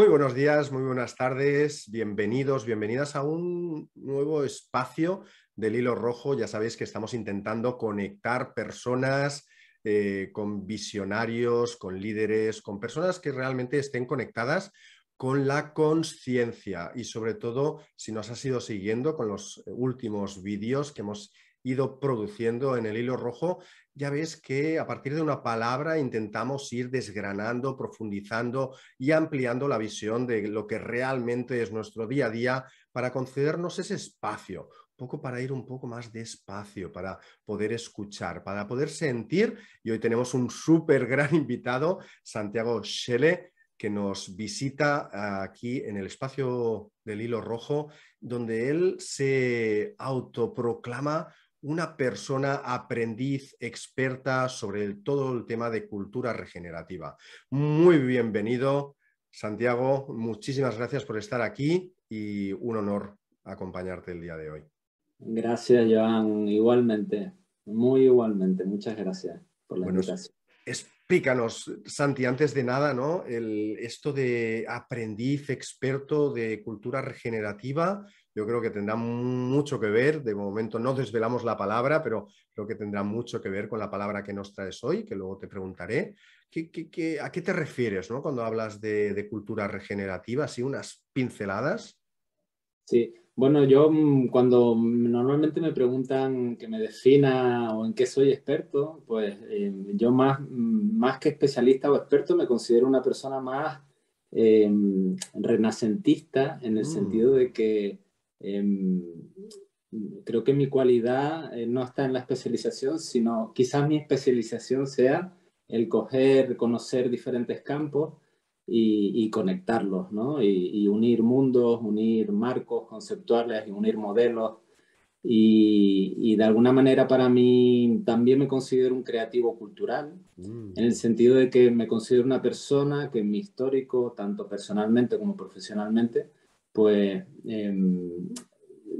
Muy buenos días, muy buenas tardes, bienvenidos, bienvenidas a un nuevo espacio del hilo rojo. Ya sabéis que estamos intentando conectar personas eh, con visionarios, con líderes, con personas que realmente estén conectadas con la conciencia y sobre todo si nos has ido siguiendo con los últimos vídeos que hemos ido produciendo en el hilo rojo, ya ves que a partir de una palabra intentamos ir desgranando, profundizando y ampliando la visión de lo que realmente es nuestro día a día para concedernos ese espacio, poco para ir un poco más despacio, para poder escuchar, para poder sentir. Y hoy tenemos un súper gran invitado, Santiago Schelle, que nos visita aquí en el espacio del hilo rojo, donde él se autoproclama una persona aprendiz, experta sobre todo el tema de cultura regenerativa. Muy bienvenido, Santiago. Muchísimas gracias por estar aquí y un honor acompañarte el día de hoy. Gracias, Joan. Igualmente, muy igualmente. Muchas gracias por la invitación. Explícanos, Santi, antes de nada, ¿no? El, esto de aprendiz experto de cultura regenerativa, yo creo que tendrá mucho que ver. De momento no desvelamos la palabra, pero creo que tendrá mucho que ver con la palabra que nos traes hoy, que luego te preguntaré. a qué te refieres ¿no? cuando hablas de, de cultura regenerativa? ¿Así unas pinceladas? Sí, bueno, yo mm, cuando normalmente me preguntan que me defina o en qué soy experto, pues em, yo más, mm, más que especialista o experto me considero una persona más em, renacentista en el sentido mm. de que em, creo que mi cualidad eh, no está en la especialización, sino quizás mi especialización sea el coger, conocer diferentes campos y, conectarlos, ¿no? Y, unir mundos, unir marcos conceptuales y unir modelos. Y, de alguna manera para mí también me considero un creativo cultural, mm. en el sentido de que me considero una persona que en mi histórico, tanto personalmente como profesionalmente, pues em,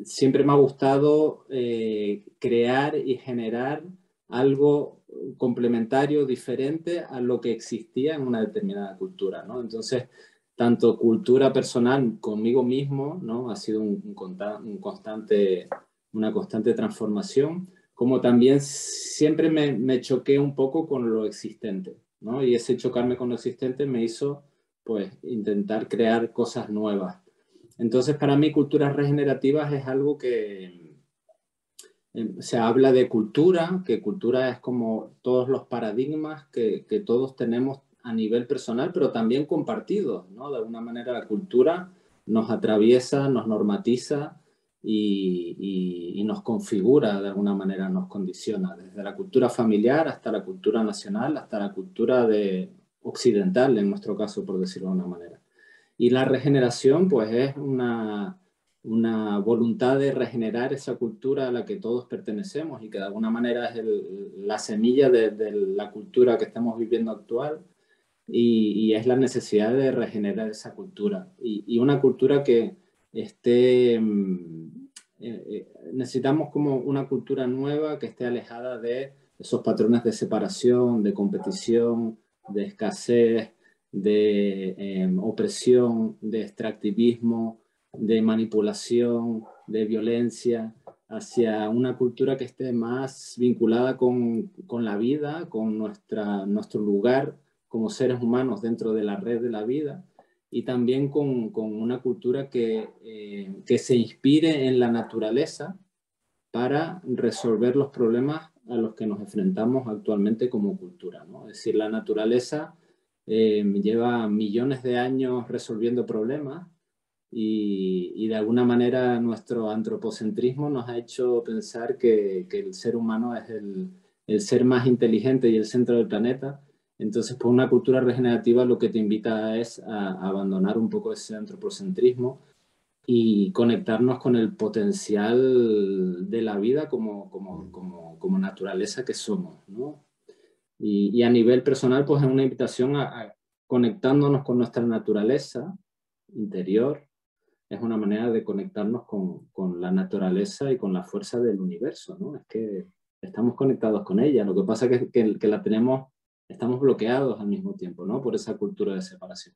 siempre me ha gustado eh, crear y generar algo complementario, diferente a lo que existía en una determinada cultura, ¿no? Entonces, tanto cultura personal conmigo mismo, ¿no? Ha sido un, constante, una constante transformación, como también siempre me, me, choqué un poco con lo existente, ¿no? Y ese chocarme con lo existente me hizo, pues, intentar crear cosas nuevas. Entonces, para mí, culturas regenerativas es algo que, se habla de cultura, que cultura es como todos los paradigmas que, que todos tenemos a nivel personal, pero también compartidos, ¿no? De alguna manera la cultura nos atraviesa, nos normatiza y, y, nos configura, de alguna manera nos condiciona, desde la cultura familiar hasta la cultura nacional, hasta la cultura de, occidental, en nuestro caso, por decirlo de alguna manera. Y la regeneración, pues es una, una voluntad de regenerar esa cultura a la que todos pertenecemos y que de alguna manera es la semilla de, la cultura que estamos viviendo actual y, es la necesidad de regenerar esa cultura. Y, una cultura que esté mm, eh, eh, necesitamos como una cultura nueva que esté alejada de esos patrones de separación, de competición, de escasez, de em, opresión, de extractivismo, de manipulación, de violencia, hacia una cultura que esté más vinculada con, la vida, con nuestra, nuestro lugar como seres humanos dentro de la red de la vida y también con, una cultura que, eh, que se inspire en la naturaleza para resolver los problemas a los que nos enfrentamos actualmente como cultura. ¿no? Es decir, la naturaleza eh, lleva millones de años resolviendo problemas y, de alguna manera nuestro antropocentrismo nos ha hecho pensar que, que el ser humano es el, el, ser más inteligente y el centro del planeta. Entonces, por una cultura regenerativa lo que te invita es a, abandonar un poco ese antropocentrismo y conectarnos con el potencial de la vida como, como, como, como naturaleza que somos. ¿no? Y, y, a nivel personal, pues es una invitación a, a conectándonos con nuestra naturaleza interior, es una manera de conectarnos con, con, la naturaleza y con la fuerza del universo, ¿no? Es que estamos conectados con ella, lo que pasa es que, que, la tenemos, estamos bloqueados al mismo tiempo, ¿no? Por esa cultura de separación.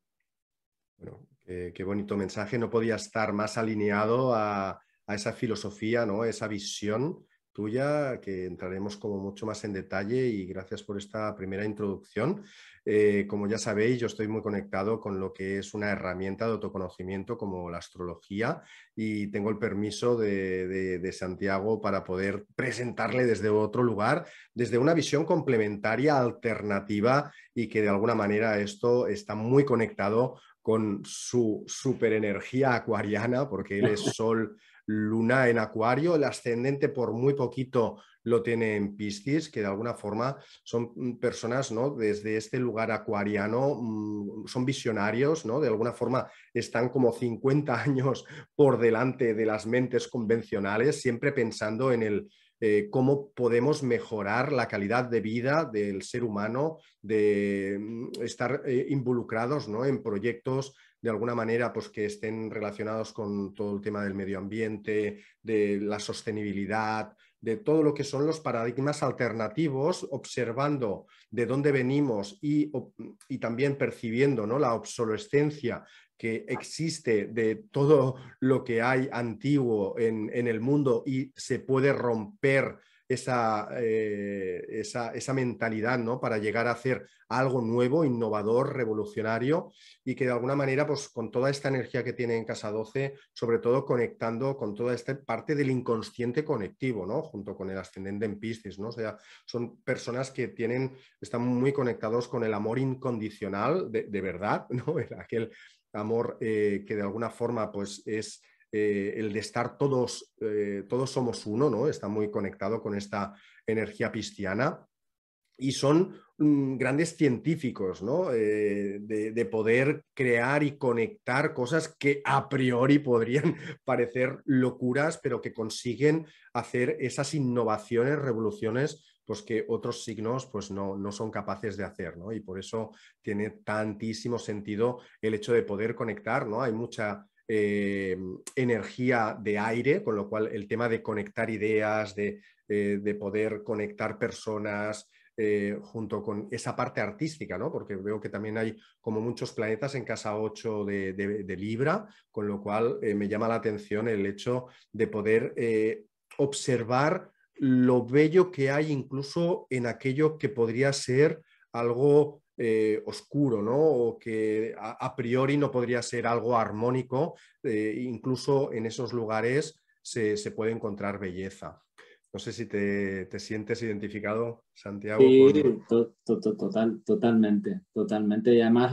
Bueno, qué bonito mensaje. No podía estar más alineado a, a esa filosofía, ¿no? esa visión tuya, que entraremos como mucho más en detalle y gracias por esta primera introducción. Eh, como ya sabéis, yo estoy muy conectado con lo que es una herramienta de autoconocimiento como la astrología y tengo el permiso de, de Santiago para poder presentarle desde otro lugar, desde una visión complementaria, alternativa y que de alguna manera esto está muy conectado con su superenergía acuariana, porque él es sol luna en Acuario, el ascendente por muy poquito lo tiene en Piscis, que de alguna forma son mm, personas, ¿no? Desde este lugar acuariano, mm, son visionarios, ¿no? De alguna forma están como 50 años por delante de las mentes convencionales, siempre pensando en el, eh, cómo podemos mejorar la calidad de vida del ser humano, de mm, estar eh, involucrados ¿no? en proyectos de alguna manera pues, que estén relacionados con todo el tema del medio ambiente, de la sostenibilidad, de todo lo que son los paradigmas alternativos, observando de dónde venimos y, y también percibiendo ¿no? la obsolescencia que existe de todo lo que hay antiguo en, en el mundo y se puede romper esa, eh, esa, esa, mentalidad ¿no? para llegar a hacer algo nuevo, innovador, revolucionario y que de alguna manera, pues con toda esta energía que tiene en Casa 12, sobre todo conectando con toda esta parte del inconsciente conectivo, ¿no? junto con el ascendente en Piscis, ¿no? o sea, son personas que tienen, están muy conectados con el amor incondicional de, verdad, ¿no? aquel amor eh, que de alguna forma pues es eh, el de estar todos, eh, todos somos uno, ¿no? Está muy conectado con esta energía pisciana. Y son mm, grandes científicos, ¿no? Eh, de, poder crear y conectar cosas que a priori podrían parecer locuras, pero que consiguen hacer esas innovaciones, revoluciones pues que otros signos pues no, no, son capaces de hacer, ¿no? Y por eso tiene tantísimo sentido el hecho de poder conectar, ¿no? Hay mucha eh, energía de aire, con lo cual el tema de conectar ideas, de, eh, poder conectar personas, eh, junto con esa parte artística, ¿no? Porque veo que también hay como muchos planetas en casa 8 de, Libra, con lo cual me llama la atención el hecho de poder observar lo bello que hay incluso en aquello que podría ser algo eh, oscuro, ¿no? O que a, priori no podría ser algo armónico, eh, incluso en esos lugares se, puede encontrar belleza. No sé si te, sientes identificado, Santiago. Sí, total, totalmente, totalmente. Y además,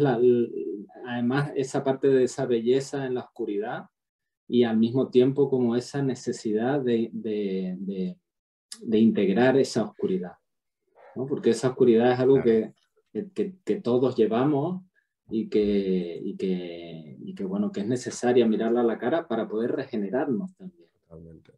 además esa parte de esa belleza en la oscuridad y al mismo tiempo como esa necesidad de, de, integrar esa oscuridad. ¿no? Porque esa oscuridad es algo que, que, todos llevamos y que, y que, y que, bueno, que es necesaria mirarla a la cara para poder regenerarnos también. Totalmente.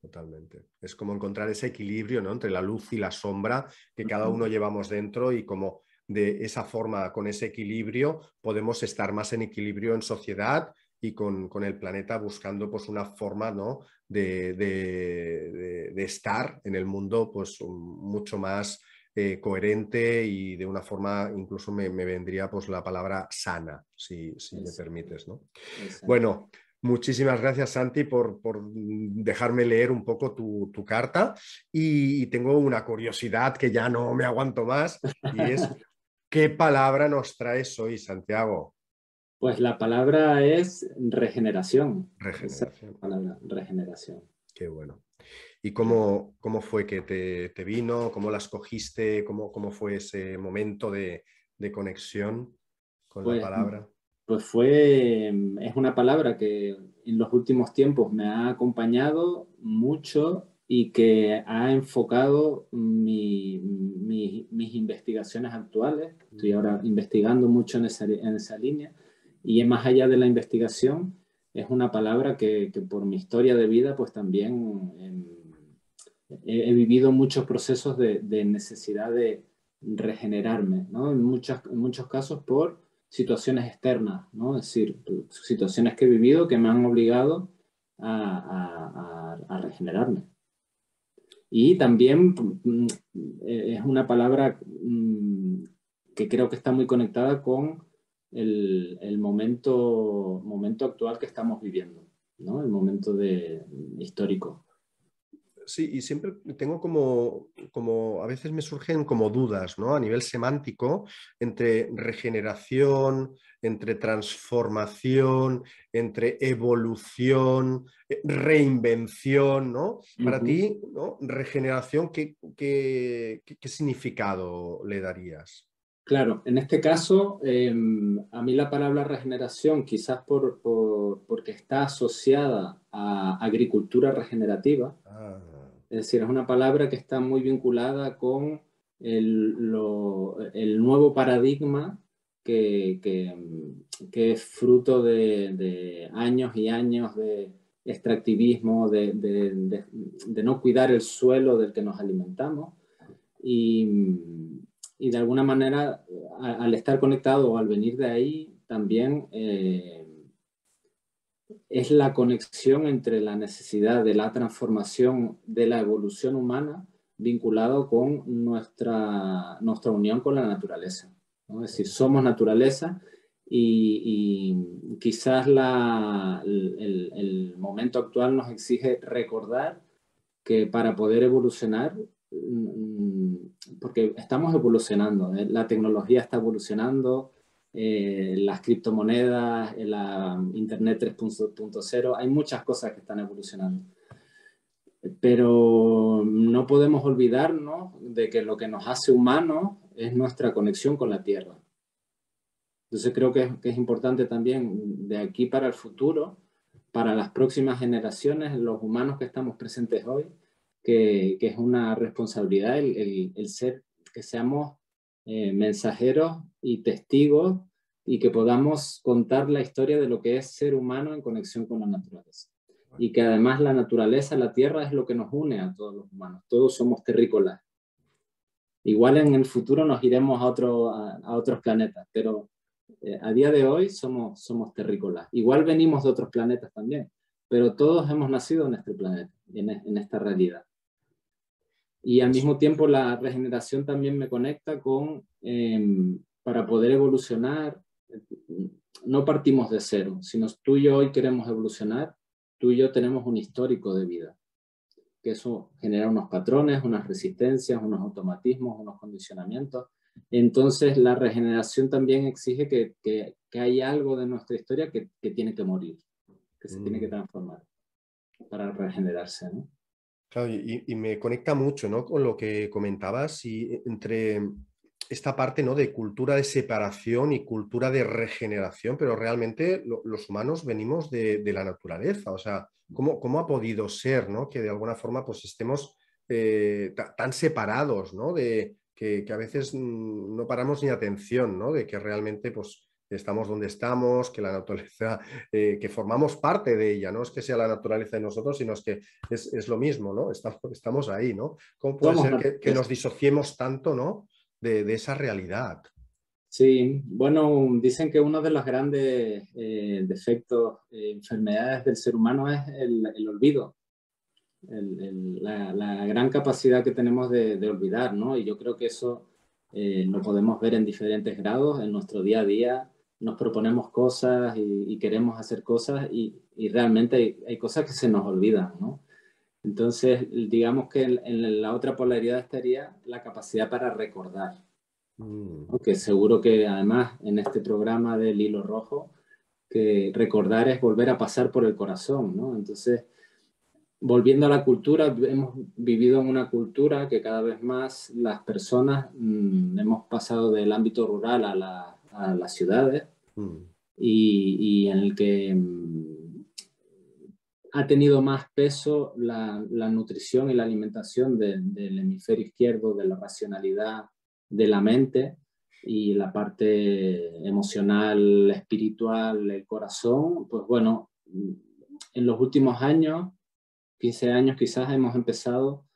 Totalmente. Es como encontrar ese equilibrio ¿no? entre la luz y la sombra que cada uno llevamos dentro y como de esa forma, con ese equilibrio, podemos estar más en equilibrio en sociedad y con, con el planeta buscando pues, una forma ¿no? de, de, de, estar en el mundo pues, mucho más eh, coherente y de una forma, incluso me, vendría pues la palabra sana, si, me permites. ¿no? Bueno, Muchísimas gracias, Santi, por, dejarme leer un poco tu, carta. Y, tengo una curiosidad que ya no me aguanto más, y es, ¿qué palabra nos traes hoy, Santiago? Pues la palabra es regeneración. Regeneración. Palabra, regeneración. Qué bueno. ¿Y cómo, cómo fue que te, vino? ¿Cómo la escogiste? ¿Cómo, cómo fue ese momento de, conexión con la pues, palabra? Pues fue, es una palabra que en los últimos tiempos me ha acompañado mucho y que ha enfocado mis investigaciones actuales. Estoy ahora investigando mucho en esa, en esa línea y más allá de la investigación, es una palabra que, por mi historia de vida, pues también em, he, vivido muchos procesos de, necesidad de regenerarme, ¿no? En, muchas, muchos casos por situaciones externas, ¿no? Es decir, situaciones que he vivido que me han obligado a, regenerarme. Y también mm, es una palabra mm, que creo que está muy conectada con el, momento, momento actual que estamos viviendo, ¿no? el momento de, histórico. Sí, y siempre tengo como, como, a veces me surgen como dudas, ¿no? A nivel semántico, entre regeneración, entre transformación, entre evolución, eh, reinvención, ¿no? Para ti, ¿no? Regeneración, ¿qué, qué, qué significado le darías? Claro, en este caso, em, a mí la palabra regeneración, quizás por, porque está asociada a agricultura regenerativa, ah. Es decir, es una palabra que está muy vinculada con el, nuevo paradigma que, es fruto de, años y años de extractivismo, de, de no cuidar el suelo del que nos alimentamos. Y, y de alguna manera, al estar conectado o al venir de ahí, también eh, es la conexión entre la necesidad de la transformación de la evolución humana vinculado con nuestra, nuestra unión con la naturaleza. Es decir, somos naturaleza y, quizás la, el, momento actual nos exige recordar que para poder evolucionar Mm, porque estamos evolucionando, ¿eh? la tecnología está evolucionando, eh, las criptomonedas, la Internet 3.0, hay muchas cosas que están evolucionando. Pero no podemos olvidarnos de que lo que nos hace humanos es nuestra conexión con la Tierra. Entonces creo que es importante también de aquí para el futuro, para las próximas generaciones, los humanos que estamos presentes hoy, que, es una responsabilidad el, el, ser, que seamos eh, mensajeros y testigos y que podamos contar la historia de lo que es ser humano en conexión con la naturaleza. Y que además la naturaleza, la tierra es lo que nos une a todos los humanos. Todos somos terrícolas. Igual en el futuro nos iremos a, otro, a, otros planetas, pero eh, a día de hoy somos, somos terrícolas. Igual venimos de otros planetas también, pero todos hemos nacido en este planeta, en, en esta realidad. Y al mismo tiempo la regeneración también me conecta con, em, para poder evolucionar, no partimos de cero, sino tú y yo hoy queremos evolucionar, tú y yo tenemos un histórico de vida, que eso genera unos patrones, unas resistencias, unos automatismos, unos condicionamientos. Entonces la regeneración también exige que, que, que hay algo de nuestra historia que, que tiene que morir, que se tiene que mm. transformar para regenerarse. ¿no? Claro, y, me conecta mucho ¿no? con lo que comentabas y entre esta parte ¿no? de cultura de separación y cultura de regeneración, pero realmente los humanos venimos de, la naturaleza. O sea, ¿cómo, ¿cómo, ha podido ser ¿no? que de alguna forma pues, estemos eh, tan separados, ¿no? de, que, que, a veces mm, no paramos ni atención, ¿no? de que realmente pues, estamos donde estamos, que la naturaleza, eh, que formamos parte de ella, no es que sea la naturaleza de nosotros, sino es que es, lo mismo, ¿no? Estamos, estamos ahí, ¿no? ¿Cómo puede ser que, nos disociemos tanto, ¿no? De, esa realidad. Sí, bueno, dicen que uno de los grandes eh, defectos, eh, enfermedades del ser humano es el, olvido, la, gran capacidad que tenemos de, de, olvidar, ¿no? Y yo creo que eso lo podemos ver en diferentes grados en nuestro día a día nos proponemos cosas y, queremos hacer cosas y, realmente hay, cosas que se nos olvidan, ¿no? Entonces, digamos que en, la otra polaridad estaría la capacidad para recordar. Mm. Que seguro que además en este programa del hilo rojo, que recordar es volver a pasar por el corazón, ¿no? Entonces, volviendo a la cultura, hemos vivido en una cultura que cada vez más las personas mm, hemos pasado del ámbito rural a la a las ciudades mm. y, en el que mm, ha tenido más peso la, nutrición y la alimentación del hemisferio izquierdo, de la racionalidad de la mente y la parte emocional, espiritual, el corazón, pues bueno, en los últimos años, 15 años quizás hemos empezado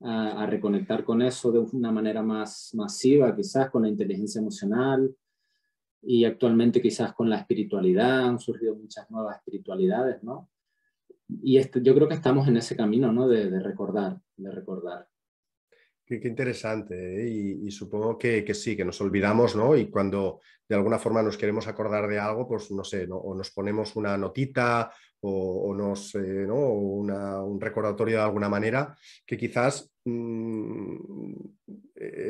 a, reconectar con eso de una manera más masiva, quizás con la inteligencia emocional, y actualmente quizás con la espiritualidad han surgido muchas nuevas espiritualidades, ¿no? Y este, yo creo que estamos en ese camino, ¿no? De, recordar, de recordar. Qué, interesante. ¿eh? Y, supongo que, sí, que nos olvidamos, ¿no? Y cuando de alguna forma nos queremos acordar de algo, pues no sé, o nos ponemos una notita o, nos, eh, ¿no? un recordatorio de alguna manera, que quizás mm,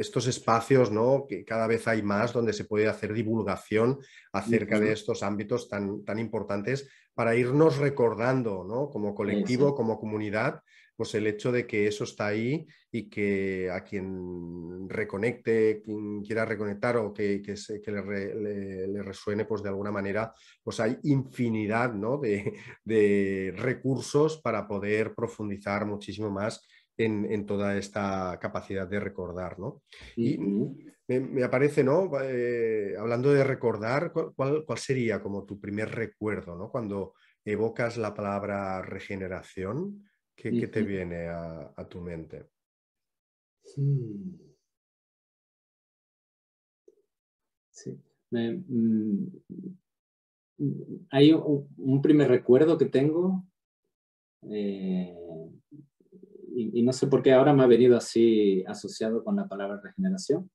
estos espacios, ¿no? que cada vez hay más donde se puede hacer divulgación acerca de estos ámbitos tan, tan importantes para irnos recordando, ¿no? como colectivo, como comunidad, pues el hecho de que eso está ahí y que a quien reconecte, quien quiera reconectar o que, que, le, resuene, pues de alguna manera, pues hay infinidad de, recursos para poder profundizar muchísimo más en, toda esta capacidad de recordar. ¿no? Y me, aparece, ¿no? Eh, hablando de recordar, ¿cuál, ¿cuál, sería como tu primer recuerdo ¿no? cuando evocas la palabra regeneración? ¿Qué, te viene a, tu mente? Hmm. Sí. Mm, hay un, primer recuerdo que tengo eh, y, no sé por qué ahora me ha venido así asociado con la palabra regeneración,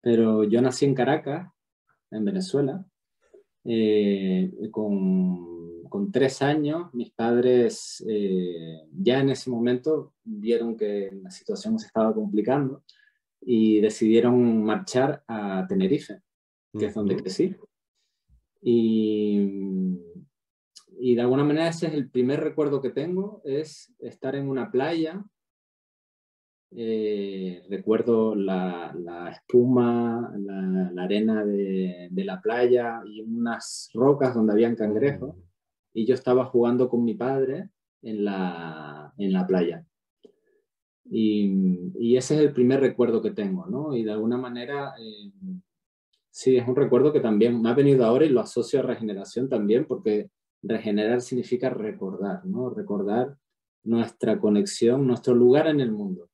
pero yo nací en Caracas, en Venezuela, eh, con con tres años, mis padres eh, ya en ese momento vieron que la situación se estaba complicando y decidieron marchar a Tenerife, que es donde crecí. Y, y de alguna manera ese es el primer recuerdo que tengo, es estar en una playa. Eh, recuerdo la, la espuma, la, la arena de, de, la playa y unas rocas donde habían cangrejos y yo estaba jugando con mi padre en la, en la playa. Y, y, ese es el primer recuerdo que tengo, ¿no? Y de alguna manera, eh, sí, es un recuerdo que también me ha venido ahora y lo asocio a regeneración también, porque regenerar significa recordar, ¿no? Recordar nuestra conexión, nuestro lugar en el mundo.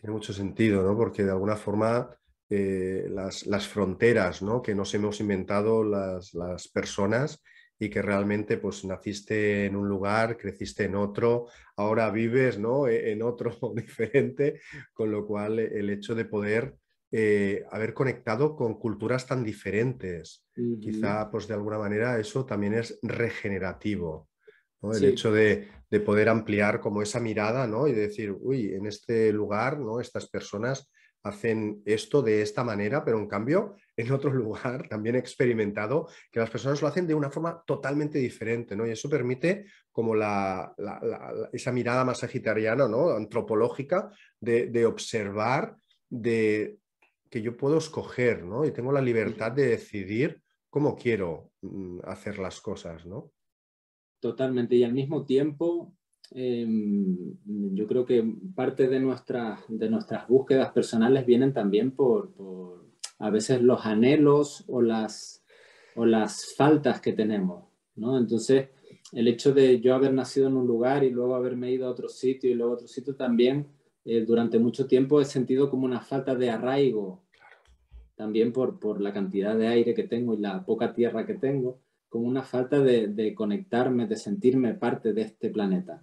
Tiene mucho sentido, ¿no? Porque de alguna forma eh, las, fronteras ¿no? que nos hemos inventado las, personas y que realmente pues naciste en un lugar, creciste en otro, ahora vives ¿no? E, en otro diferente, con lo cual el hecho de poder eh, haber conectado con culturas tan diferentes, quizá pues de alguna manera eso también es regenerativo. El hecho de, de, poder ampliar como esa mirada ¿no? y decir, uy, en este lugar, ¿no? estas personas hacen esto de esta manera, pero en cambio en otro lugar también he experimentado que las personas lo hacen de una forma totalmente diferente, ¿no? Y eso permite como la, esa mirada más sagitariana, ¿no? Antropológica de, observar, de que yo puedo escoger, ¿no? Y tengo la libertad de decidir cómo quiero mm, hacer las cosas, ¿no? Totalmente. Y al mismo tiempo Em, yo creo que parte de, nuestra, de nuestras búsquedas personales vienen también por, por, a veces los anhelos o las, o las faltas que tenemos, ¿no? Entonces, el hecho de yo haber nacido en un lugar y luego haberme ido a otro sitio y luego a otro sitio también, eh, durante mucho tiempo he sentido como una falta de arraigo, también por, por la cantidad de aire que tengo y la poca tierra que tengo como una falta de, de, conectarme, de sentirme parte de este planeta.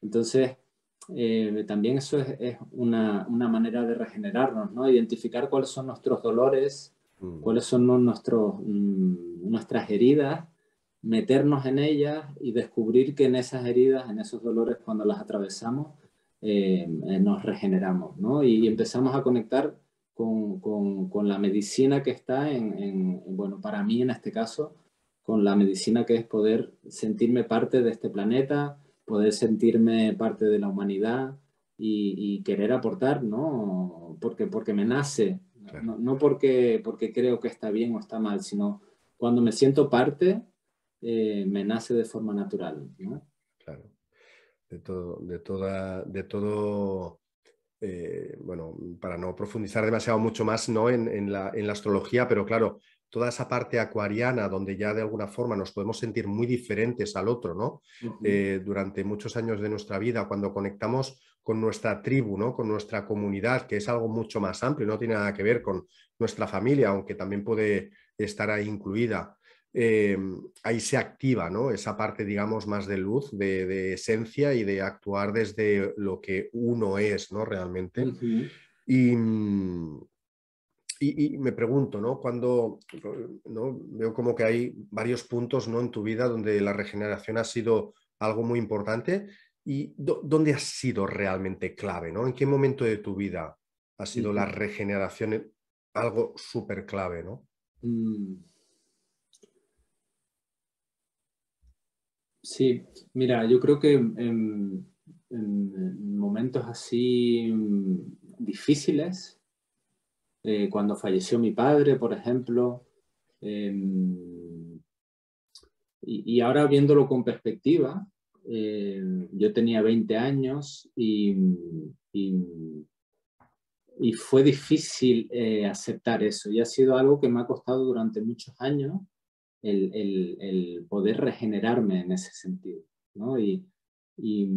Entonces, eh, también eso es, una, una, manera de regenerarnos, ¿no? Identificar cuáles son nuestros dolores, mm. cuáles son nuestros, mm, nuestras heridas, meternos en ellas y descubrir que en esas heridas, en esos dolores, cuando las atravesamos, eh, eh, nos regeneramos, ¿no? Y, empezamos a conectar con, con, con, la medicina que está en, en, bueno, para mí en este caso, con la medicina que es poder sentirme parte de este planeta, poder sentirme parte de la humanidad y, querer aportar, ¿no? Porque, porque me nace, no, porque, porque creo que está bien o está mal, sino cuando me siento parte, eh, me nace de forma natural, ¿no? Claro, de todo, de toda, de todo eh, bueno, para no profundizar demasiado mucho más ¿no? en, la, en, la, astrología, pero claro, toda esa parte acuariana donde ya de alguna forma nos podemos sentir muy diferentes al otro, ¿no? Eh, durante muchos años de nuestra vida, cuando conectamos con nuestra tribu, ¿no? Con nuestra comunidad, que es algo mucho más amplio, no tiene nada que ver con nuestra familia, aunque también puede estar ahí incluida. ahí se activa ¿no? esa parte, digamos, más de luz, de, esencia y de actuar desde lo que uno es, ¿no? Realmente. y, y, me pregunto, ¿no? Cuando ¿no? veo como que hay varios puntos ¿no? en tu vida donde la regeneración ha sido algo muy importante. ¿Y dónde ha sido realmente clave? ¿no? ¿En qué momento de tu vida ha sido la regeneración algo súper clave? ¿no? Mm. Sí, mira, yo creo que en momentos así mm, difíciles, eh, cuando falleció mi padre, por ejemplo. Em, y, ahora viéndolo con perspectiva, eh, yo tenía 20 años y, fue difícil eh, aceptar eso. Y ha sido algo que me ha costado durante muchos años el, el, el poder regenerarme en ese sentido. ¿no? y, y,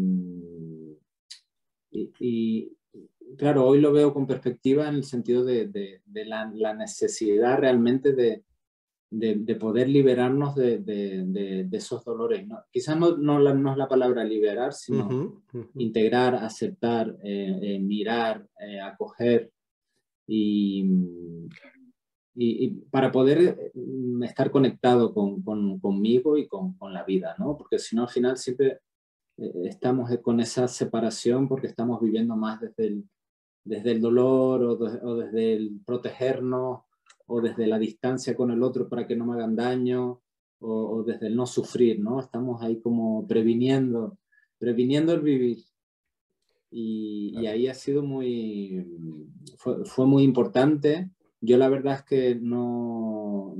claro, hoy lo veo con perspectiva en el sentido de, la, necesidad realmente de, poder liberarnos de, esos dolores. Quizás no, no, es la palabra liberar, sino integrar, aceptar, eh, eh, mirar, eh, acoger y, y, para poder estar conectado con, conmigo y con, con, la vida, ¿no? Porque si no, al final siempre estamos con esa separación porque estamos viviendo más desde el, desde el dolor o, desde el protegernos o desde la distancia con el otro para que no me hagan daño o, desde el no sufrir, ¿no? Estamos ahí como previniendo, previniendo el vivir. Y, ahí ha sido muy, fue, muy importante. Yo la verdad es que no,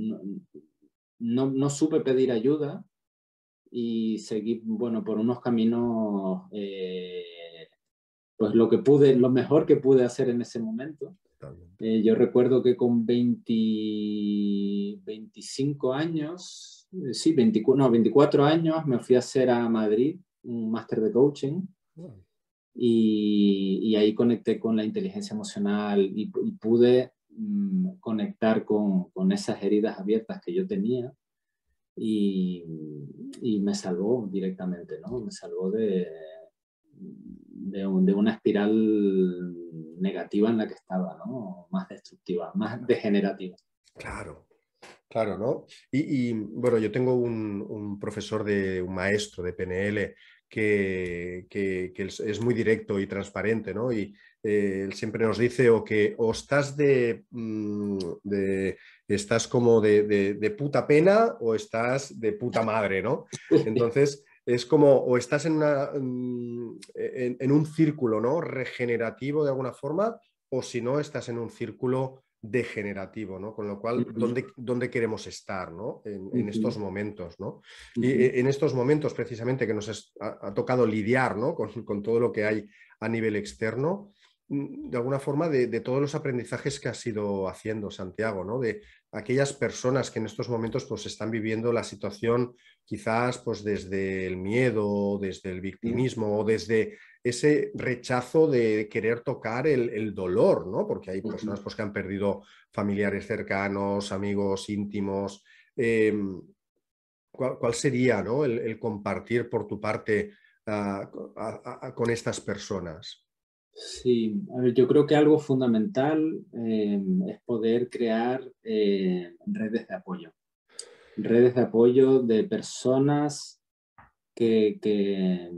no, no, supe pedir ayuda y seguí, bueno, por unos caminos eh, pues lo que pude, lo mejor que pude hacer en ese momento. Eh, yo recuerdo que con 20, 25 años, eh, sí, 24, no, 24 años me fui a hacer a Madrid un máster de coaching y, y, ahí conecté con la inteligencia emocional y, pude mm, conectar con, con, esas heridas abiertas que yo tenía y, y me salvó directamente, ¿no? Me salvó de, de, una espiral negativa en la que estaba, ¿no? Más destructiva, más degenerativa. Claro, claro, ¿no? Y, bueno, yo tengo un, profesor de un maestro de PNL que, es muy directo y transparente, ¿no? Y eh, él siempre nos dice o que o estás de, mm, estás como de, de, puta pena o estás de puta madre, ¿no? Entonces, es como o estás en, mm, en, un círculo ¿no? regenerativo de alguna forma o si no estás en un círculo degenerativo, ¿no? Con lo cual, ¿dónde, queremos estar ¿no? en, estos momentos? ¿no? Y en estos momentos precisamente que nos ha, tocado lidiar ¿no? con, con, todo lo que hay a nivel externo, de alguna forma de, todos los aprendizajes que ha ido haciendo Santiago, ¿no? de aquellas personas que en estos momentos pues, están viviendo la situación quizás pues, desde el miedo, desde el victimismo o desde ese rechazo de querer tocar el, dolor, ¿no? porque hay personas pues, que han perdido familiares cercanos, amigos íntimos. Em, ¿cuál, sería ¿no? el, compartir por tu parte ah, con estas personas? Sí, yo creo que algo fundamental eh, es poder crear eh, redes de apoyo. Redes de apoyo de personas que, que,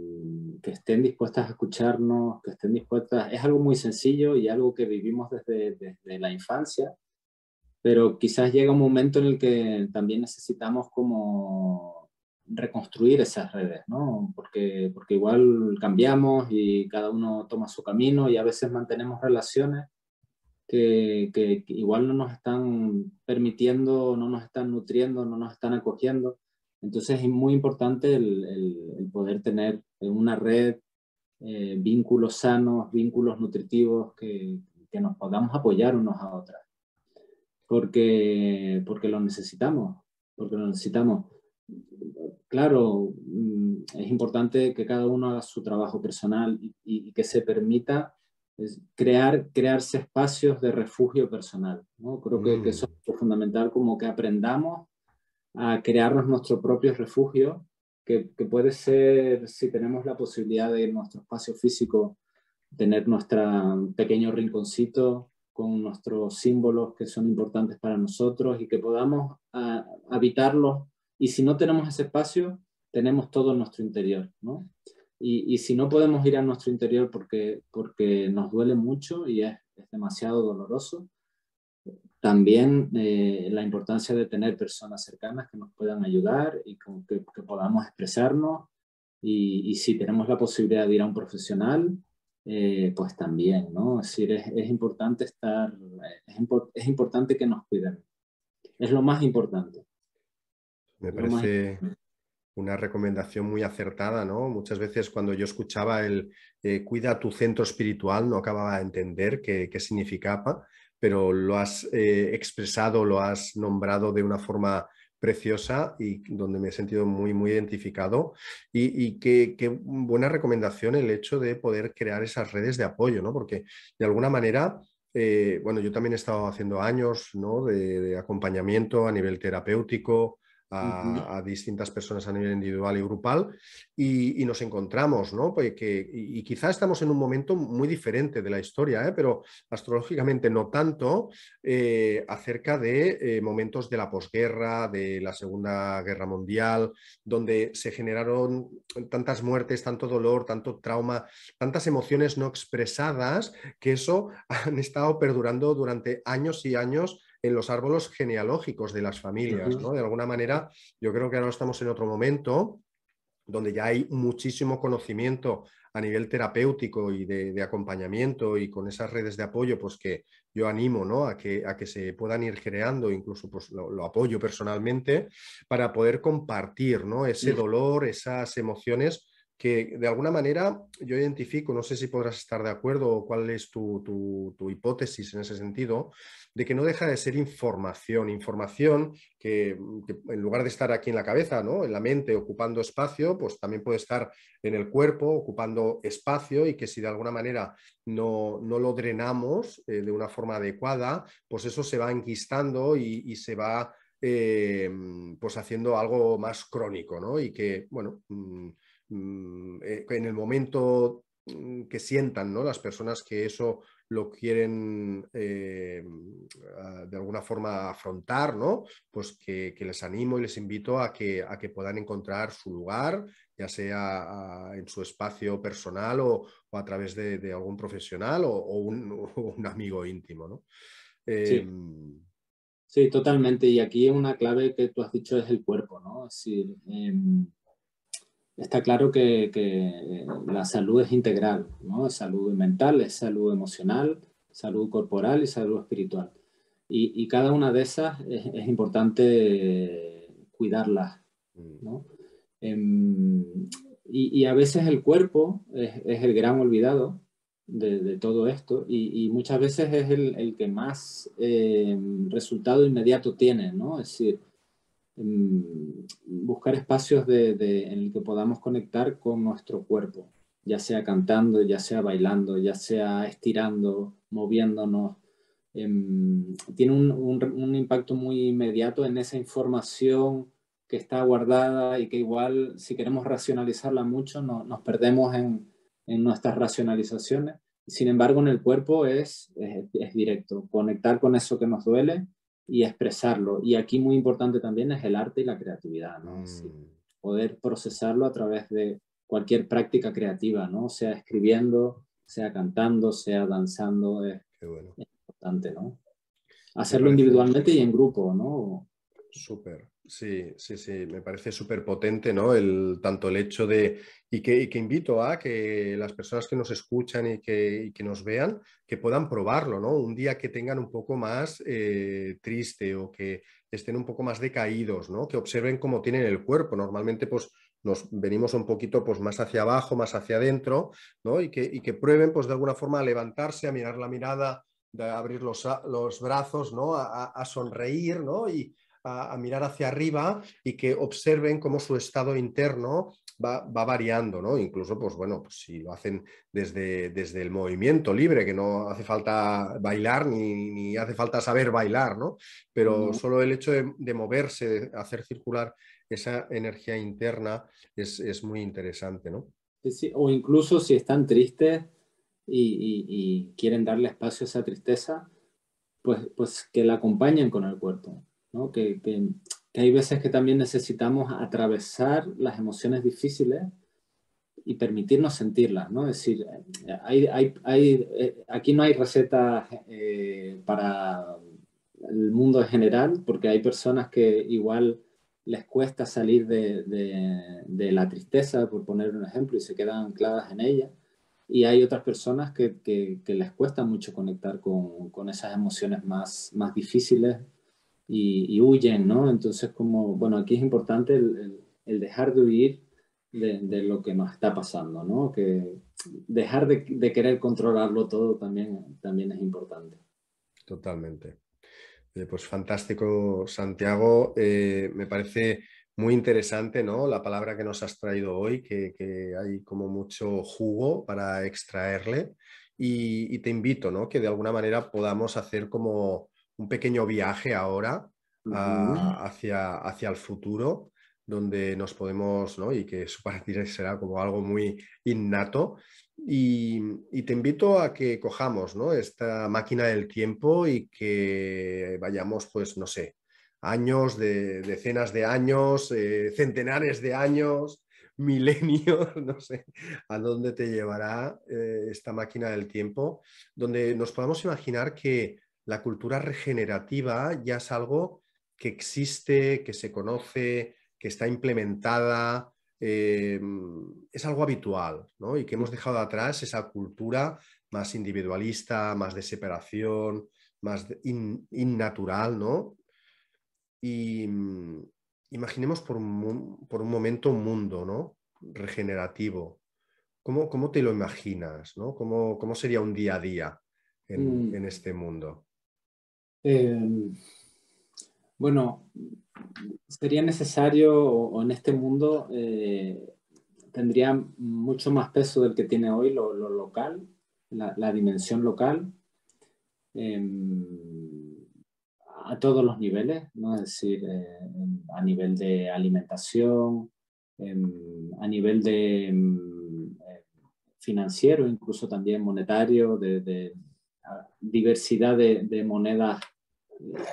estén dispuestas a escucharnos, que estén dispuestas. Es algo muy sencillo y algo que vivimos desde, desde la infancia, pero quizás llega un momento en el que también necesitamos como reconstruir esas redes, ¿no? Porque, porque igual cambiamos y cada uno toma su camino y a veces mantenemos relaciones que, que, igual no nos están permitiendo, no nos están nutriendo, no nos están acogiendo. Entonces es muy importante el, el, poder tener una red, eh, vínculos sanos, vínculos nutritivos, que, que nos podamos apoyar unos a otras. Porque, porque lo necesitamos, porque lo necesitamos claro, mm, es importante que cada uno haga su trabajo personal y, que se permita crear, crearse espacios de refugio personal. ¿no? Creo que, eso mm. es fundamental, como que aprendamos a crearnos nuestro propio refugio, que, que, puede ser, si tenemos la posibilidad de nuestro espacio físico, tener nuestro pequeño rinconcito con nuestros símbolos que son importantes para nosotros y que podamos uh, habitarlos. Y si no tenemos ese espacio, tenemos todo en nuestro interior, ¿no? Y, y, si no podemos ir a nuestro interior porque, porque nos duele mucho y es, es demasiado doloroso, también eh, la importancia de tener personas cercanas que nos puedan ayudar y con que, que podamos expresarnos. Y, y, si tenemos la posibilidad de ir a un profesional, eh, pues también, ¿no? Es decir, es, es importante estar, es, es, importante que nos cuiden. Es lo más importante. Me parece una recomendación muy acertada, ¿no? Muchas veces cuando yo escuchaba el eh, cuida tu centro espiritual no acababa de entender qué, qué significaba pero lo has eh, expresado, lo has nombrado de una forma preciosa y donde me he sentido muy, muy identificado. Y, y qué, qué, buena recomendación el hecho de poder crear esas redes de apoyo, ¿no? Porque de alguna manera, eh, bueno, yo también he estado haciendo años ¿no? de, de acompañamiento a nivel terapéutico, a, a, distintas personas a nivel individual y grupal y, y nos encontramos, ¿no? Pues que, y, y, quizá estamos en un momento muy diferente de la historia, ¿eh? pero astrológicamente no tanto, eh, acerca de eh, momentos de la posguerra, de la Segunda Guerra Mundial, donde se generaron tantas muertes, tanto dolor, tanto trauma, tantas emociones no expresadas, que eso han estado perdurando durante años y años en los árboles genealógicos de las familias, ¿no? De alguna manera, yo creo que ahora estamos en otro momento donde ya hay muchísimo conocimiento a nivel terapéutico y de, de, acompañamiento y con esas redes de apoyo, pues que yo animo ¿no? a, que, a que se puedan ir creando, incluso pues lo, lo apoyo personalmente, para poder compartir ¿no? ese dolor, esas emociones que de alguna manera yo identifico, no sé si podrás estar de acuerdo o cuál es tu, tu, hipótesis en ese sentido, de que no deja de ser información, información que, en lugar de estar aquí en la cabeza, ¿no? en la mente, ocupando espacio, pues también puede estar en el cuerpo, ocupando espacio y que si de alguna manera no, no lo drenamos eh, de una forma adecuada, pues eso se va enquistando y, se va eh, pues haciendo algo más crónico, ¿no? Y que, bueno... Mmm, eh, en el momento mm, que sientan ¿no? las personas que eso lo quieren eh, de alguna forma afrontar, ¿no? pues que, que, les animo y les invito a que, a que puedan encontrar su lugar, ya sea a, en su espacio personal o, o a través de, de, algún profesional o, o, un, o, un, amigo íntimo. ¿no? Eh, sí. sí. totalmente. Y aquí una clave que tú has dicho es el cuerpo, ¿no? Es decir, eh, está claro que, que, la salud es integral, ¿no? Es salud mental, es salud emocional, salud corporal y salud espiritual. Y, y cada una de esas es, es importante cuidarlas, ¿no? Um, y, y, a veces el cuerpo es, es el gran olvidado de, de todo esto y, y, muchas veces es el, el que más eh, resultado inmediato tiene, ¿no? Es decir, buscar espacios de, en el que podamos conectar con nuestro cuerpo, ya sea cantando, ya sea bailando, ya sea estirando, moviéndonos. Eh, tiene un, impacto muy inmediato en esa información que está guardada y que igual si queremos racionalizarla mucho no, nos perdemos en, en, nuestras racionalizaciones. Sin embargo, en el cuerpo es, es directo, conectar con eso que nos duele y expresarlo. Y aquí muy importante también es el arte y la creatividad, ¿no? Mm. Sí, poder procesarlo a través de cualquier práctica creativa, ¿no? Sea escribiendo, sea cantando, sea danzando, es, bueno. es importante, ¿no? Hacerlo individualmente y en grupo, ¿no? Súper. Sí, sí, sí, me parece súper potente, ¿no? El, tanto el hecho de, y que, que, invito a que las personas que nos escuchan y que, y que, nos vean, que puedan probarlo, ¿no? Un día que tengan un poco más eh, triste o que estén un poco más decaídos, ¿no? Que observen cómo tienen el cuerpo. Normalmente, pues, nos venimos un poquito pues, más hacia abajo, más hacia adentro, ¿no? Y que, y que prueben, pues, de alguna forma a levantarse, a mirar la mirada, de abrir los, los brazos, ¿no? A, a sonreír, ¿no? Y, a, mirar hacia arriba y que observen cómo su estado interno va, variando, ¿no? Incluso, pues bueno, pues si lo hacen desde, desde el movimiento libre, que no hace falta bailar ni, hace falta saber bailar, ¿no? Pero solo el hecho de, moverse, de hacer circular esa energía interna es, muy interesante, ¿no? o incluso si están tristes y, quieren darle espacio a esa tristeza, pues, pues que la acompañen con el cuerpo, ¿no? Que, que, hay veces que también necesitamos atravesar las emociones difíciles y permitirnos sentirlas, ¿no? Es decir, hay, hay, hay, eh, aquí no hay recetas eh, para el mundo en general, porque hay personas que igual les cuesta salir de, de, de, la tristeza, por poner un ejemplo, y se quedan ancladas en ella. Y hay otras personas que, que, les cuesta mucho conectar con, con, esas emociones más, más difíciles y, huyen, ¿no? Entonces, como, bueno, aquí es importante el, dejar de huir de, lo que nos está pasando, ¿no? Que dejar de, querer controlarlo todo también, también es importante. Totalmente. Pues fantástico, Santiago. Eh, me parece muy interesante ¿no? la palabra que nos has traído hoy, que, hay como mucho jugo para extraerle. Y, te invito ¿no? que de alguna manera podamos hacer como un pequeño viaje ahora hacia, hacia el futuro, donde nos podemos, ¿no? y que eso para ti será como algo muy innato, y, te invito a que cojamos ¿no? esta máquina del tiempo y que vayamos, pues, no sé, años, de, decenas de años, eh, centenares de años, milenios, no sé, a dónde te llevará eh, esta máquina del tiempo, donde nos podamos imaginar que la cultura regenerativa ya es algo que existe, que se conoce, que está implementada, eh, es algo habitual ¿no? y que hemos dejado atrás esa cultura más individualista, más de separación, más innatural, ¿no? Y mm, imaginemos por un, por un, momento un mundo, ¿no? Regenerativo. ¿Cómo, cómo te lo imaginas, ¿no? ¿Cómo, ¿Cómo, sería un día a día en, mm. en este mundo? Em, bueno, sería necesario, o, en este mundo, eh, tendría mucho más peso del que tiene hoy lo, local, la, dimensión local, em, a todos los niveles, ¿no? es decir, eh, a nivel de alimentación, em, a nivel de em, financiero, incluso también monetario, de, diversidad de monedas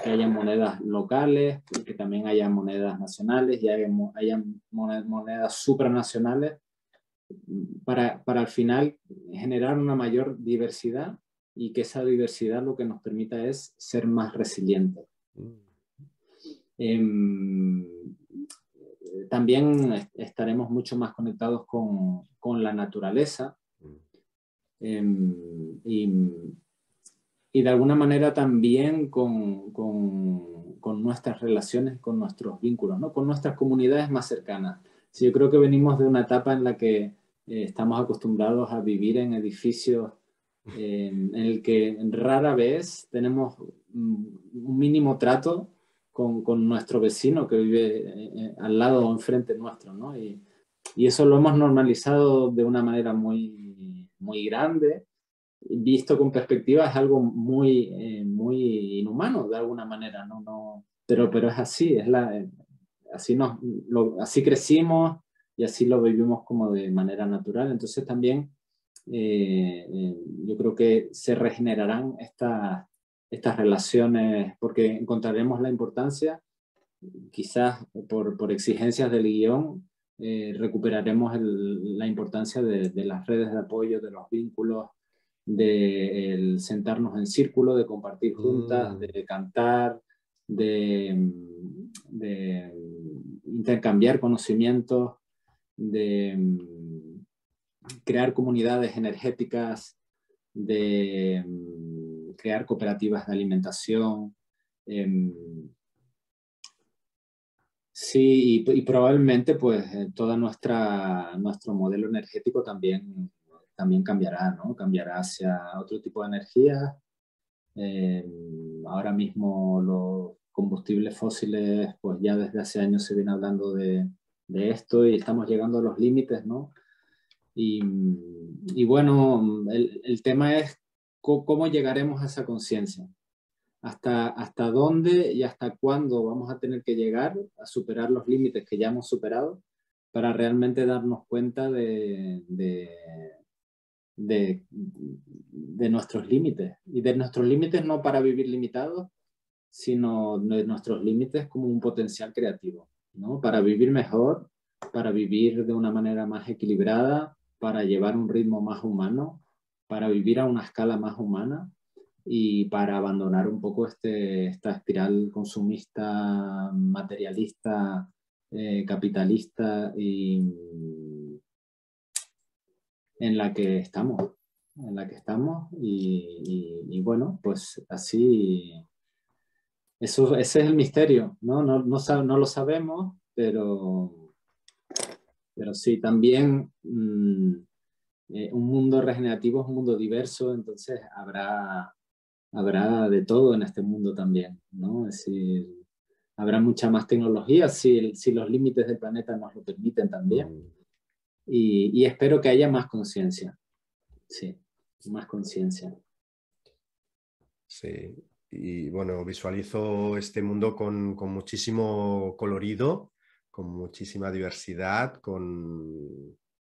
que haya monedas locales, que también haya monedas nacionales y haya, haya monedas supranacionales para, para al final generar una mayor diversidad y que esa diversidad lo que nos permita es ser más resilientes. Em, también estaremos mucho más conectados con, con la naturaleza. Em, y y de alguna manera también con, con, con, nuestras relaciones, con nuestros vínculos, ¿no? con nuestras comunidades más cercanas. Sí, yo creo que venimos de una etapa en la que eh, estamos acostumbrados a vivir en edificios eh, en el que rara vez tenemos un mínimo trato con, con nuestro vecino que vive eh, al lado o enfrente nuestro. ¿no? Y, y eso lo hemos normalizado de una manera muy, muy grande visto con perspectiva es algo muy, eh, muy inhumano de alguna manera, ¿no? no pero, pero es así, es la, eh, así, nos, así crecimos y así lo vivimos como de manera natural. Entonces también eh, yo creo que se regenerarán estas, estas relaciones porque encontraremos la importancia, quizás por, por exigencias del guion, recuperaremos la importancia de, de, las redes de apoyo, de los vínculos, de el sentarnos en círculo, de compartir juntas, mm. de cantar, de, de, intercambiar conocimientos, de crear comunidades energéticas, de crear cooperativas de alimentación. Em, sí, y, y, probablemente pues todo nuestro modelo energético también también cambiará, ¿no? Cambiará hacia otro tipo de energía. Eh, ahora mismo combustibles fósiles, pues ya desde hace años se viene hablando de, de esto y estamos llegando a los límites, ¿no? Y, y bueno, el, el, tema es cómo llegaremos a esa conciencia. Hasta, hasta dónde y hasta cuándo vamos a tener que llegar a superar los límites que ya hemos superado para realmente darnos cuenta de, de, de, de nuestros límites. Y de nuestros límites no para vivir limitados, sino de nuestros límites como un potencial creativo, ¿no? Para vivir mejor, para vivir de una manera más equilibrada, para llevar un ritmo más humano, para vivir a una escala más humana y para abandonar un poco este, esta espiral consumista, materialista, eh, capitalista y en la que estamos, en la que estamos y, y bueno, pues así eso, ese es el misterio, ¿no? No, no, no lo sabemos, pero, pero sí, también mm, eh, un mundo regenerativo es un mundo diverso, entonces habrá, habrá de todo en este mundo también, ¿no? Es decir, habrá mucha más tecnología si, si los límites del planeta nos lo permiten también. Y, y espero que haya más conciencia, sí, más conciencia. Sí, y bueno, visualizo este mundo con, con, muchísimo colorido, con muchísima diversidad, con,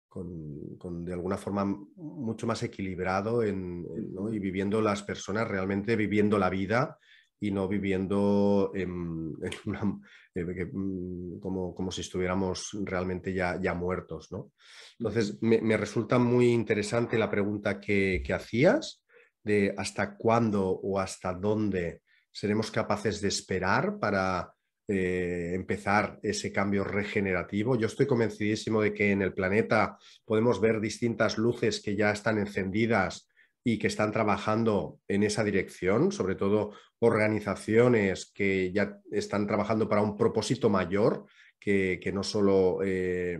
con, con de alguna forma mucho más equilibrado en, ¿no? y viviendo las personas realmente viviendo la vida y no viviendo en, en una, mm, como, como, si estuviéramos realmente ya, ya muertos. ¿no? Entonces, me, me, resulta muy interesante la pregunta que, que hacías de hasta cuándo o hasta dónde seremos capaces de esperar para eh, empezar ese cambio regenerativo. Yo estoy convencidísimo de que en el planeta podemos ver distintas luces que ya están encendidas y que están trabajando en esa dirección, sobre todo organizaciones que ya están trabajando para un propósito mayor que, que no solo eh,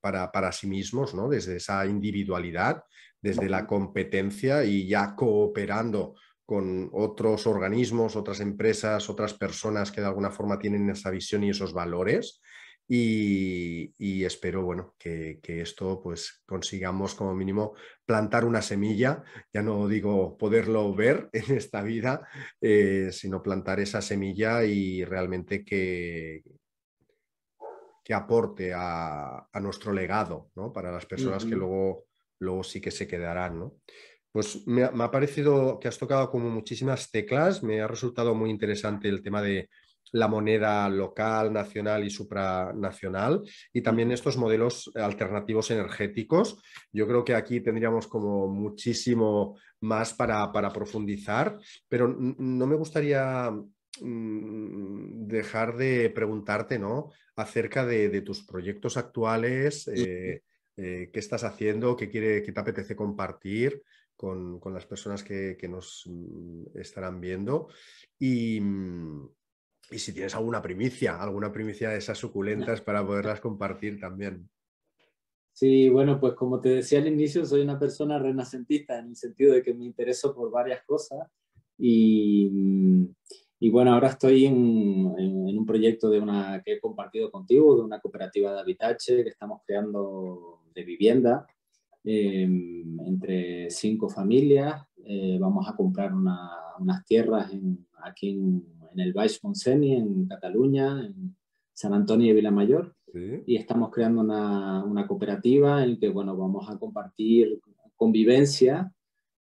para, para, sí mismos, ¿no? desde esa individualidad, desde la competencia y ya cooperando con otros organismos, otras empresas, otras personas que de alguna forma tienen esa visión y esos valores. Y, y espero bueno, que, que, esto pues consigamos como mínimo plantar una semilla, ya no digo poderlo ver en esta vida, eh, sino plantar esa semilla y realmente que, que aporte a, a nuestro legado ¿no? para las personas uh -huh. que luego luego sí que se quedarán, ¿no? Pues me ha, me ha, parecido que has tocado como muchísimas teclas, me ha resultado muy interesante el tema de la moneda local, nacional y supranacional y también estos modelos alternativos energéticos. Yo creo que aquí tendríamos como muchísimo más para, para profundizar, pero no me gustaría mm, dejar de preguntarte ¿no? acerca de, de tus proyectos actuales, eh, eh, qué estás haciendo, qué, quiere, qué te apetece compartir con, con las personas que, que, nos mm, estarán viendo. Y, mm, y, si tienes alguna primicia, alguna primicia de esas suculentas para poderlas compartir también. Sí, bueno, pues como te decía al inicio, soy una persona renacentista en el sentido de que me intereso por varias cosas y, y bueno, ahora estoy en, en, en, un proyecto de una, que he compartido contigo, de una cooperativa de habitache que estamos creando de vivienda eh, entre cinco familias. Eh, vamos a comprar una, unas tierras en, aquí en, en, el Baix Montseny, en Cataluña, en San Antonio y Vilamayor. ¿Sí? Y estamos creando una, una, cooperativa en la que bueno, vamos a compartir convivencia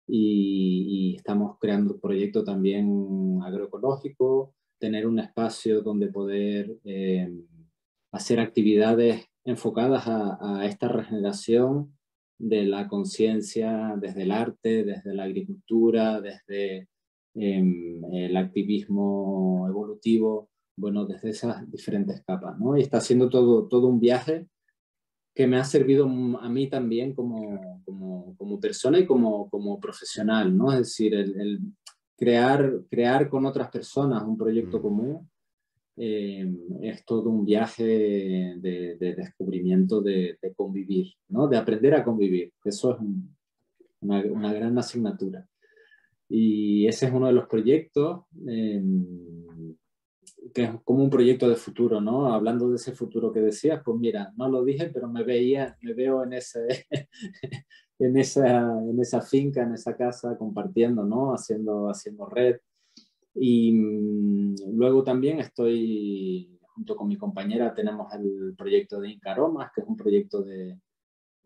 y, y estamos creando un proyecto también agroecológico, tener un espacio donde poder eh, hacer actividades enfocadas a, a esta regeneración de la conciencia desde el arte, desde la agricultura, desde el activismo evolutivo, bueno, desde esas diferentes capas, ¿no? Y está haciendo todo, todo un viaje que me ha servido a mí también como, como, como persona y como, como profesional, ¿no? Es decir, el, el, crear, crear con otras personas un proyecto mm. común eh, es todo un viaje de, de descubrimiento de, de, convivir, ¿no? de aprender a convivir. Eso es un, una, una, gran asignatura. Y ese es uno de los proyectos. Eh, que es como un proyecto de futuro, ¿no? Hablando de ese futuro que decías, pues mira, no lo dije, pero me veía, me veo en ese, en esa, en esa finca, en esa casa, compartiendo, ¿no? Haciendo, haciendo red. Y mm, luego también estoy, junto con mi compañera, tenemos el proyecto de Incaromas, que es un proyecto de...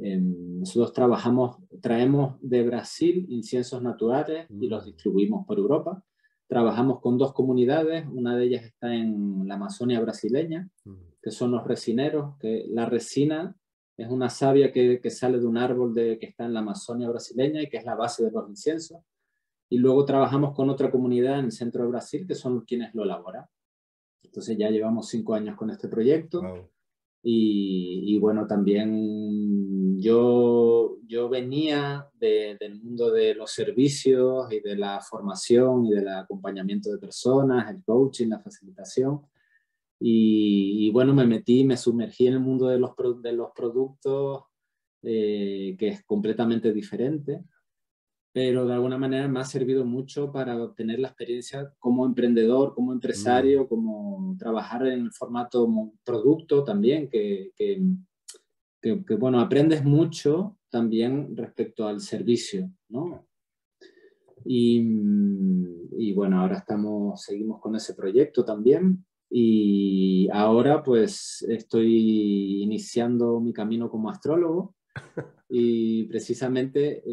nosotros trabajamos, traemos de Brasil inciensos naturales y los mm. distribuimos por Europa. Trabajamos con dos comunidades, una de ellas está en la Amazonia brasileña, mm. que son los resineros, que la resina es una savia que, que, sale de un árbol de, que está en la Amazonia brasileña y que es la base de los inciensos. Y luego trabajamos con otra comunidad en el centro de Brasil, que son quienes lo elaboran. Entonces ya llevamos cinco años con este proyecto. Y, y, bueno, también yo, yo venía de, del mundo de los servicios y de la formación y del acompañamiento de personas, el coaching, la facilitación. Y, bueno, me metí, me sumergí en el mundo de los, de los productos, eh, que es completamente diferente, pero de alguna manera me ha servido mucho para obtener la experiencia como emprendedor, como empresario, mm. como trabajar en el formato producto también, que, que, que, bueno, aprendes mucho también respecto al servicio, ¿no? Y, y bueno, ahora estamos, seguimos con ese proyecto también y ahora pues estoy iniciando mi camino como astrólogo y precisamente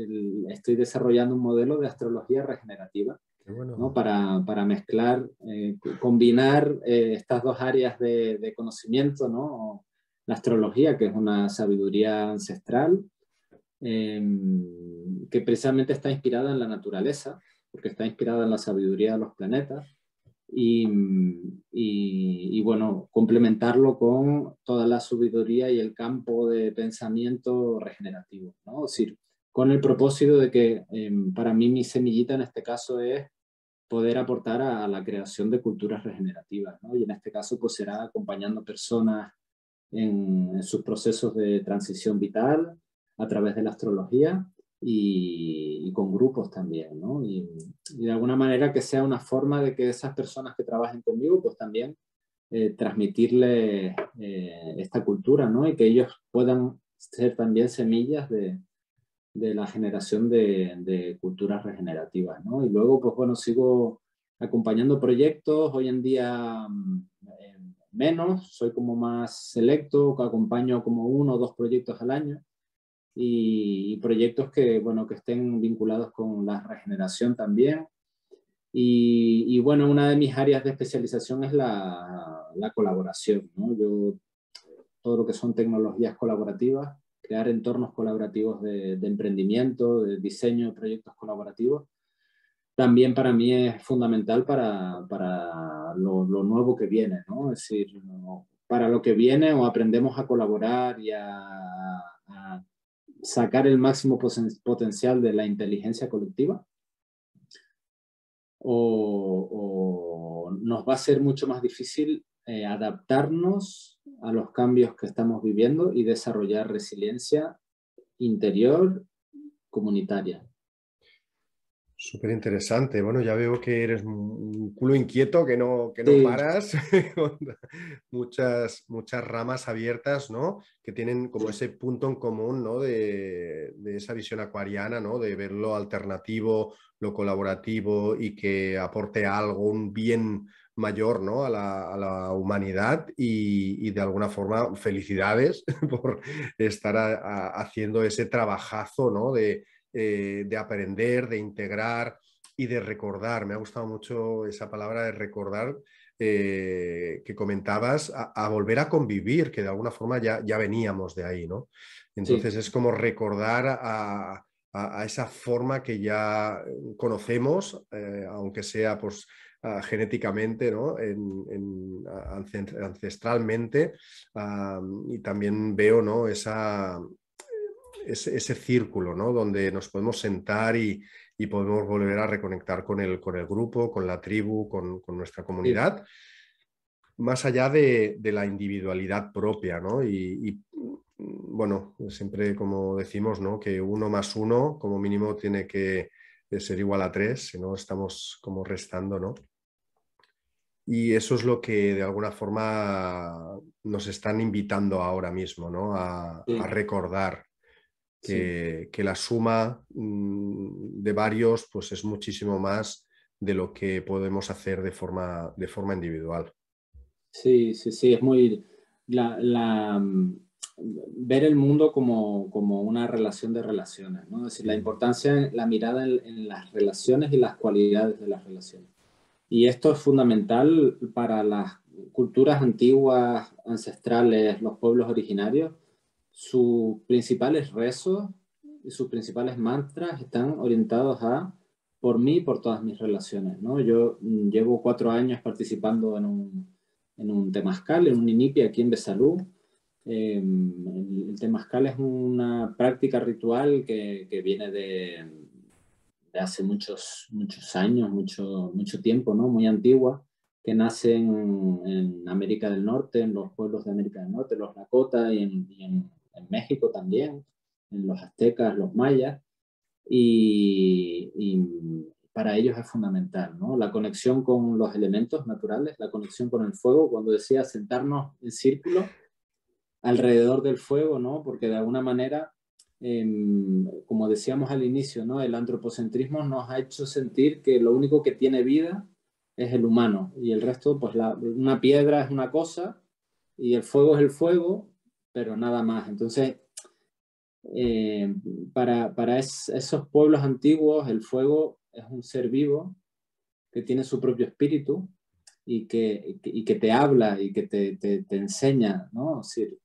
estoy desarrollando un modelo de astrología regenerativa ¿no? para, para, mezclar, eh, combinar eh, estas dos áreas de, de, conocimiento, ¿no? La astrología, que es una sabiduría ancestral, em, que precisamente está inspirada en la naturaleza, porque está inspirada en la sabiduría de los planetas, y, bueno, complementarlo con toda la sabiduría y el campo de pensamiento regenerativo, ¿no? Es decir, con el propósito de que em, para mí mi semillita en este caso es poder aportar a, la creación de culturas regenerativas, ¿no? Y en este caso pues será acompañando personas en, sus procesos de transición vital a través de la astrología y, con grupos también, ¿no? Y, de alguna manera que sea una forma de que esas personas que trabajen conmigo, pues también eh, eh, esta cultura, ¿no? Y que ellos puedan ser también semillas de, de la generación de, de, culturas regenerativas, ¿no? Y luego, pues bueno, sigo acompañando proyectos, hoy en día mm, eh, menos, soy como más selecto, acompaño como uno o dos proyectos al año, y, proyectos que, bueno, que estén vinculados con la regeneración también. Y, bueno, una de mis áreas de especialización es la, la colaboración. ¿no? Yo, todo lo que son tecnologías colaborativas, crear entornos colaborativos de emprendimiento, de diseño de proyectos colaborativos, también para mí es fundamental para, para lo, nuevo que viene, ¿no? Es decir, para lo que viene o aprendemos a colaborar y a, a sacar el máximo potencial de la inteligencia colectiva? O, nos va a ser mucho más difícil eh, adaptarnos a los cambios que estamos viviendo y desarrollar resiliencia interior comunitaria. Súper interesante. Bueno, ya veo que eres un culo inquieto, que no, que no paras, muchas, muchas ramas abiertas, ¿no? Que tienen como ese punto en común, ¿no? De, esa visión acuariana, ¿no? De ver lo alternativo, lo colaborativo y que aporte algo, un bien mayor, ¿no? A la, humanidad y, de alguna forma felicidades por estar haciendo ese trabajazo, ¿no? De, eh, de aprender, de integrar y de recordar. Me ha gustado mucho esa palabra de recordar eh, que comentabas, a, volver a convivir, que de alguna forma ya, ya veníamos de ahí, ¿no? Entonces es como recordar a, esa forma que ya conocemos, eh, aunque sea pues, genéticamente, ¿no? ancestralmente, y también veo ¿no? esa, ese, círculo, ¿no? Donde nos podemos sentar y, podemos volver a reconectar con el, con el grupo, con la tribu, con, nuestra comunidad, más allá de, la individualidad propia, ¿no? Y, bueno, siempre como decimos, ¿no? Que uno más uno como mínimo tiene que ser igual a tres, si no estamos como restando, ¿no? Y eso es lo que de alguna forma nos están invitando ahora mismo, ¿no? A, recordar que, la suma mm, de varios pues es muchísimo más de lo que podemos hacer de forma, de forma individual. Sí, sí, sí, es muy... La, mm, ver el mundo como, una relación de relaciones, ¿no? Es decir, la importancia, la mirada en las relaciones y las cualidades de las relaciones. Y esto es fundamental para las culturas antiguas, ancestrales, los pueblos originarios. Sus principales rezos y sus principales mantras están orientados a por mí y por todas mis relaciones. ¿no? Yo mm, llevo cuatro años participando en un, en un temazcal, en un inipi aquí en Besalú. Em, el, el, temazcal es una práctica ritual que, que viene de, de hace muchos, muchos años, mucho, mucho tiempo, ¿no? Muy antigua, que nace en, América del Norte, en los pueblos de América del Norte, los Lakota y en, México también, en los aztecas, los mayas, y, para ellos es fundamental, ¿no? La conexión con los elementos naturales, la conexión con el fuego, cuando decía sentarnos en círculo alrededor del fuego, ¿no? Porque de alguna manera Em, como decíamos al inicio, ¿no? el antropocentrismo nos ha hecho sentir que lo único que tiene vida es el humano y el resto, pues una piedra es una cosa y el fuego es el fuego, pero nada más. Entonces, eh, para, para esos pueblos antiguos, el fuego es un ser vivo que tiene su propio espíritu y que, y que te habla y que te, te, enseña, ¿no? Es decir,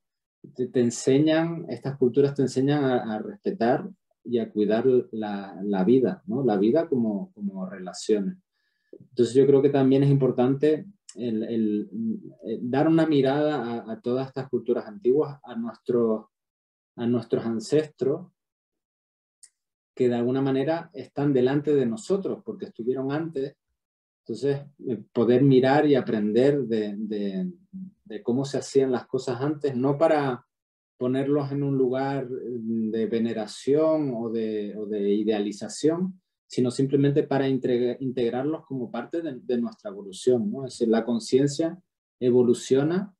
te, enseñan, estas culturas te enseñan a, respetar y a cuidar la, la, vida, ¿no? La vida como, como relaciones. Entonces yo creo que también es importante el, eh, dar una mirada a, todas estas culturas antiguas, a, nuestro, a nuestros ancestros, que de alguna manera están delante de nosotros, porque estuvieron antes. Entonces, eh, poder mirar y aprender de, cómo se hacían las cosas antes, no para ponerlos en un lugar de veneración o de idealización, sino simplemente para integrarlos como parte de, nuestra evolución. ¿no? Es decir, la conciencia evoluciona,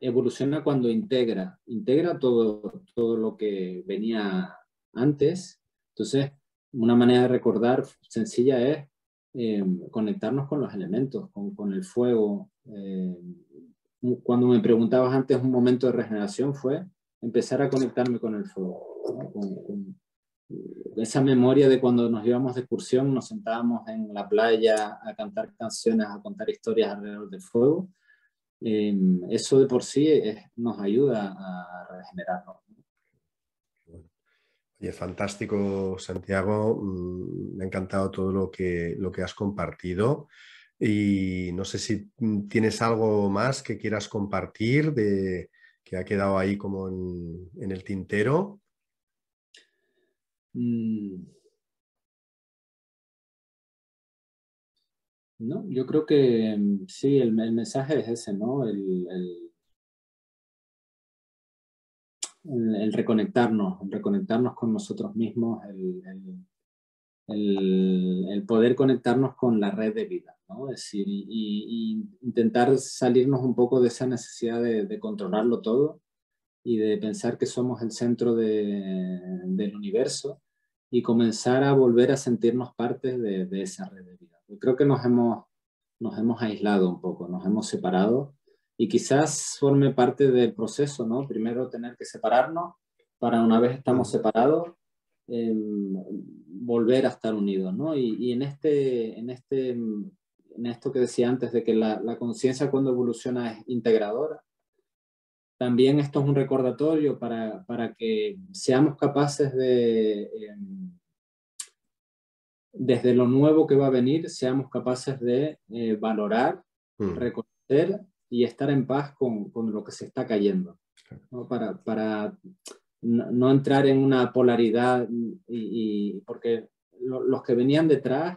evoluciona cuando integra, integra todo, todo lo que venía antes. Entonces, una manera de recordar sencilla es eh, conectarnos con los elementos, con, con el fuego, eh, cuando me preguntabas antes, un momento de regeneración fue empezar a conectarme con el fuego. Esa memoria de cuando nos íbamos de excursión, nos sentábamos en la playa a cantar canciones, a contar historias alrededor del fuego. Em, eso de por sí nos ayuda a regenerarnos. Oye, fantástico, Santiago. Mm, me ha encantado todo lo que, lo que has compartido. Y no sé si mm, tienes algo más que quieras compartir de que ha quedado ahí como en, el tintero. Mm. No, yo creo que mm, sí, el, mensaje es ese, ¿no? El, el, reconectarnos, reconectarnos con nosotros mismos, el, el, poder conectarnos con la red de vida, ¿no? Es decir, y, intentar salirnos un poco de esa necesidad de, controlarlo todo y de pensar que somos el centro del universo y comenzar a volver a sentirnos parte de, esa red de vida. Creo que nos hemos, nos hemos aislado un poco, nos hemos separado y quizás forme parte del proceso, ¿no? Primero tener que separarnos para una vez estamos separados, Em, volver a estar unidos, ¿no? Y, en, este, en, este, en esto que decía antes de que la, la conciencia cuando evoluciona es integradora, también esto es un recordatorio para, para que seamos capaces de, em, desde lo nuevo que va a venir, seamos capaces de eh, valorar, mm. reconocer y estar en paz con, con, lo que se está cayendo. ¿no? Para, para no, entrar en una polaridad y, porque los que venían detrás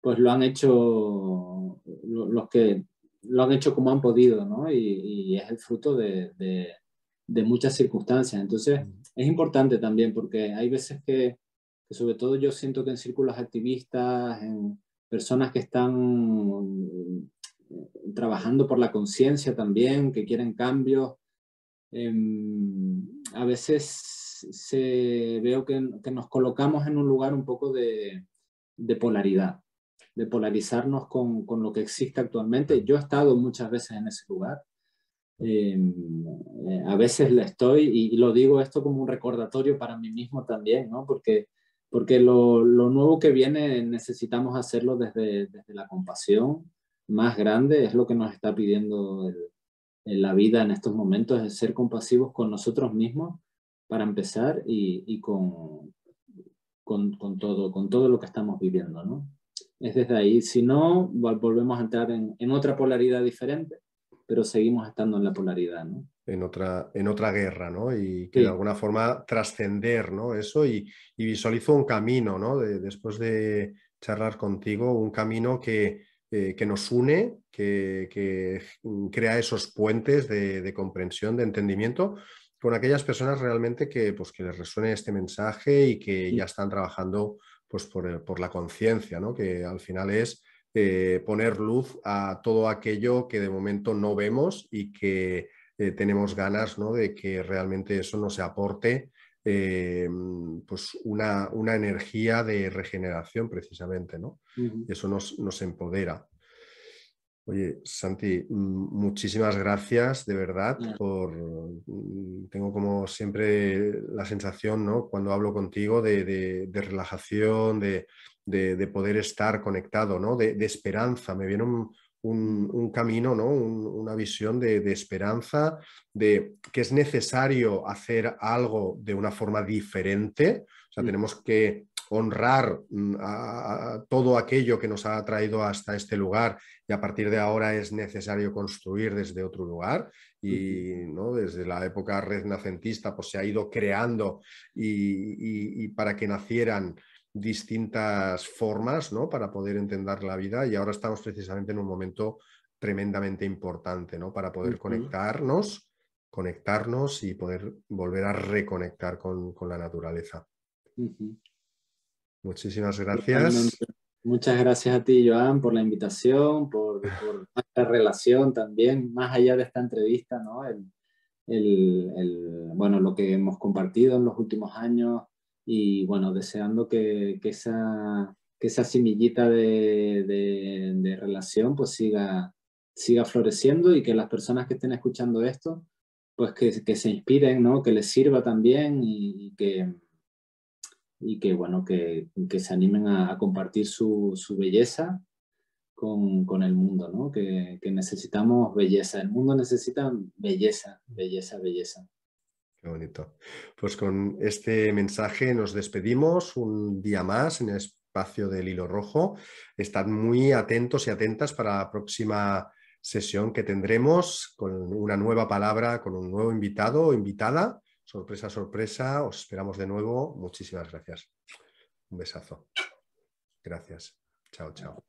pues lo han hecho los que lo han hecho como han podido ¿no? y, es el fruto de, de, muchas circunstancias entonces es importante también porque hay veces que, que, sobre todo yo siento que en círculos activistas en personas que están trabajando por la conciencia también, que quieren cambios. Em, a veces se, veo que, nos colocamos en un lugar un poco de, polaridad, de polarizarnos con, lo que existe actualmente. Yo he estado muchas veces en ese lugar. Em, eh, a veces le estoy, y, lo digo esto como un recordatorio para mí mismo también, ¿no? Porque, porque lo, nuevo que viene necesitamos hacerlo desde, desde la compasión, más grande, es lo que nos está pidiendo la vida en estos momentos, es ser compasivos con nosotros mismos para empezar y, con, con, todo, con todo lo que estamos viviendo, ¿no? Es desde ahí, si no, volvemos a entrar en, otra polaridad diferente, pero seguimos estando en la polaridad, ¿no? En otra, en otra guerra, ¿no? Y que de alguna forma trascender, ¿no? Eso y, visualizo un camino, ¿no? después de charlar contigo, un camino que, eh, que nos une, que, crea esos puentes de, comprensión, de entendimiento con aquellas personas realmente que, pues, que les resuene este mensaje y que ya están trabajando pues, por, la conciencia, ¿no? que al final es eh, poner luz a todo aquello que de momento no vemos y que eh, tenemos ganas ¿no? de que realmente eso nos aporte pues una, una, energía de regeneración precisamente, ¿no? Eso nos, nos, empodera. Oye, Santi, muchísimas gracias de verdad por... Mm, tengo como siempre la sensación, ¿no? Cuando hablo contigo de, relajación, de, poder estar conectado, ¿no? De, esperanza. Me viene un, camino, ¿no? una visión de, esperanza, de que es necesario hacer algo de una forma diferente. O sea, mm. tenemos que honrar mm, a, todo aquello que nos ha traído hasta este lugar y a partir de ahora es necesario construir desde otro lugar y ¿no? desde la época renacentista pues se ha ido creando y, para que nacieran distintas formas ¿no? para poder entender la vida y ahora estamos precisamente en un momento tremendamente importante ¿no? para poder conectarnos conectarnos y poder volver a reconectar con, la naturaleza. Muchísimas gracias. Muchas gracias a ti, Joan, por la invitación, por, por nuestra relación también, más allá de esta entrevista, ¿no? El, el, bueno, lo que hemos compartido en los últimos años y, bueno, deseando que, que esa, que esa semillita de, de, relación pues siga, siga floreciendo y que las personas que estén escuchando esto, pues que, que se inspiren, ¿no? Que les sirva también y que y que, bueno, que, que se animen a, compartir su, su belleza con, con, el mundo, ¿no? Que, que, necesitamos belleza. El mundo necesita belleza, belleza, belleza. Qué bonito. Pues con este mensaje nos despedimos un día más en el espacio del hilo rojo. Estad muy atentos y atentas para la próxima sesión que tendremos con una nueva palabra, con un nuevo invitado o invitada Sorpresa, sorpresa, os esperamos de nuevo. Muchísimas gracias. Un besazo. Gracias. Chao, chao.